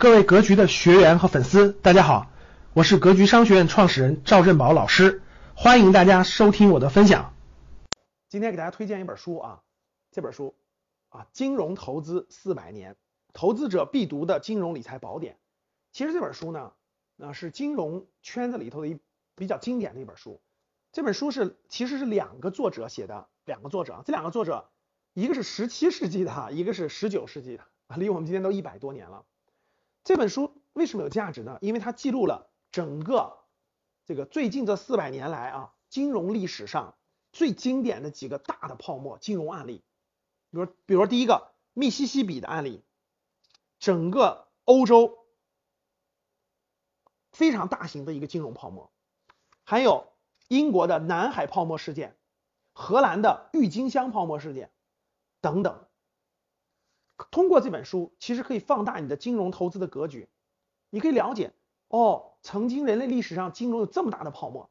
各位格局的学员和粉丝，大家好，我是格局商学院创始人赵振宝老师，欢迎大家收听我的分享。今天给大家推荐一本书啊，这本书啊，金融投资四百年，投资者必读的金融理财宝典。其实这本书呢，啊是金融圈子里头的一比较经典的一本书。这本书是其实是两个作者写的，两个作者，这两个作者一个是十七世纪的哈，一个是十九世纪的，离我们今天都一百多年了。这本书为什么有价值呢？因为它记录了整个这个最近这四百年来啊，金融历史上最经典的几个大的泡沫金融案例，比如比如第一个密西西比的案例，整个欧洲非常大型的一个金融泡沫，还有英国的南海泡沫事件，荷兰的郁金香泡沫事件等等。通过这本书，其实可以放大你的金融投资的格局。你可以了解，哦，曾经人类历史上金融有这么大的泡沫，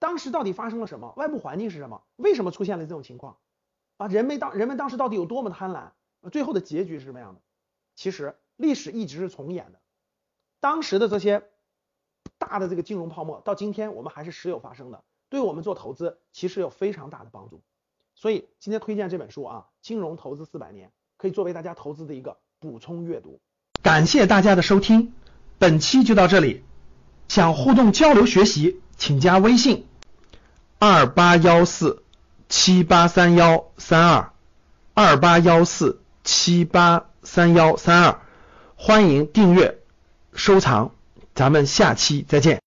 当时到底发生了什么？外部环境是什么？为什么出现了这种情况？啊，人们当人们当时到底有多么贪婪？最后的结局是什么样的？其实历史一直是重演的。当时的这些大的这个金融泡沫，到今天我们还是时有发生的，对我们做投资其实有非常大的帮助。所以今天推荐这本书啊，《金融投资四百年》。可以作为大家投资的一个补充阅读。感谢大家的收听，本期就到这里。想互动交流学习，请加微信二八幺四七八三幺三二二八幺四七八三幺三二，欢迎订阅收藏，咱们下期再见。